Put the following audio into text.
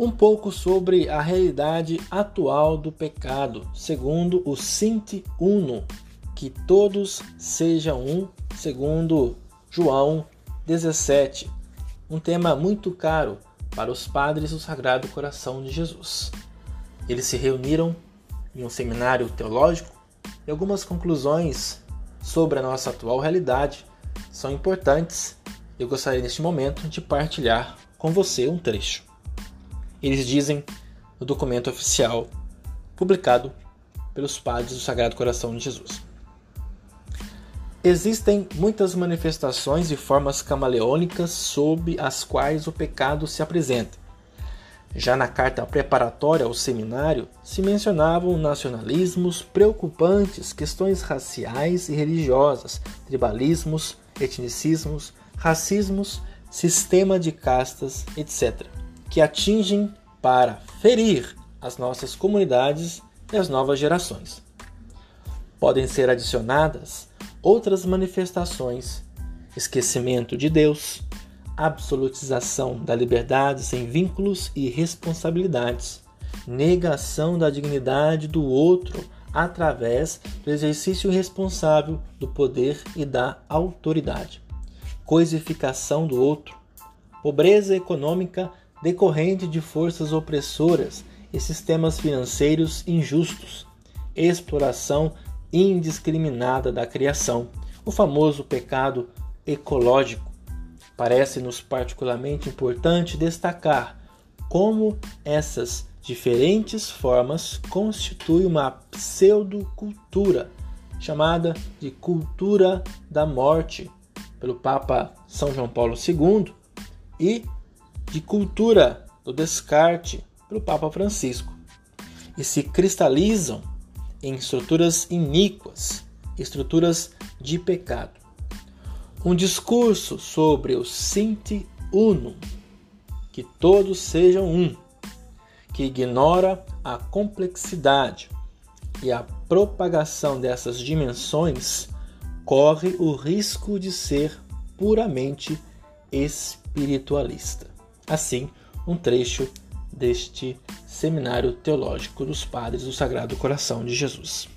um pouco sobre a realidade atual do pecado, segundo o Sinte Uno, que todos sejam um, segundo João 17, um tema muito caro para os padres do Sagrado Coração de Jesus. Eles se reuniram em um seminário teológico e algumas conclusões sobre a nossa atual realidade são importantes. Eu gostaria neste momento de partilhar com você um trecho. Eles dizem no documento oficial publicado pelos padres do Sagrado Coração de Jesus. Existem muitas manifestações e formas camaleônicas sob as quais o pecado se apresenta. Já na carta preparatória ao seminário se mencionavam nacionalismos preocupantes, questões raciais e religiosas, tribalismos, etnicismos, racismos, sistema de castas, etc., que atingem para ferir as nossas comunidades e as novas gerações. Podem ser adicionadas outras manifestações: esquecimento de Deus, absolutização da liberdade sem vínculos e responsabilidades, negação da dignidade do outro através do exercício irresponsável do poder e da autoridade, coisificação do outro, pobreza econômica decorrente de forças opressoras e sistemas financeiros injustos, exploração indiscriminada da criação, o famoso pecado ecológico. Parece-nos particularmente importante destacar como essas diferentes formas constituem uma pseudocultura, chamada de cultura da morte, pelo Papa São João Paulo II, e de cultura do descarte, pelo Papa Francisco, e se cristalizam em estruturas iníquas, estruturas de pecado. Um discurso sobre o Sinti Unum, que todos sejam um, que ignora a complexidade e a propagação dessas dimensões, corre o risco de ser puramente espiritualista. Assim, um trecho deste Seminário Teológico dos Padres do Sagrado Coração de Jesus.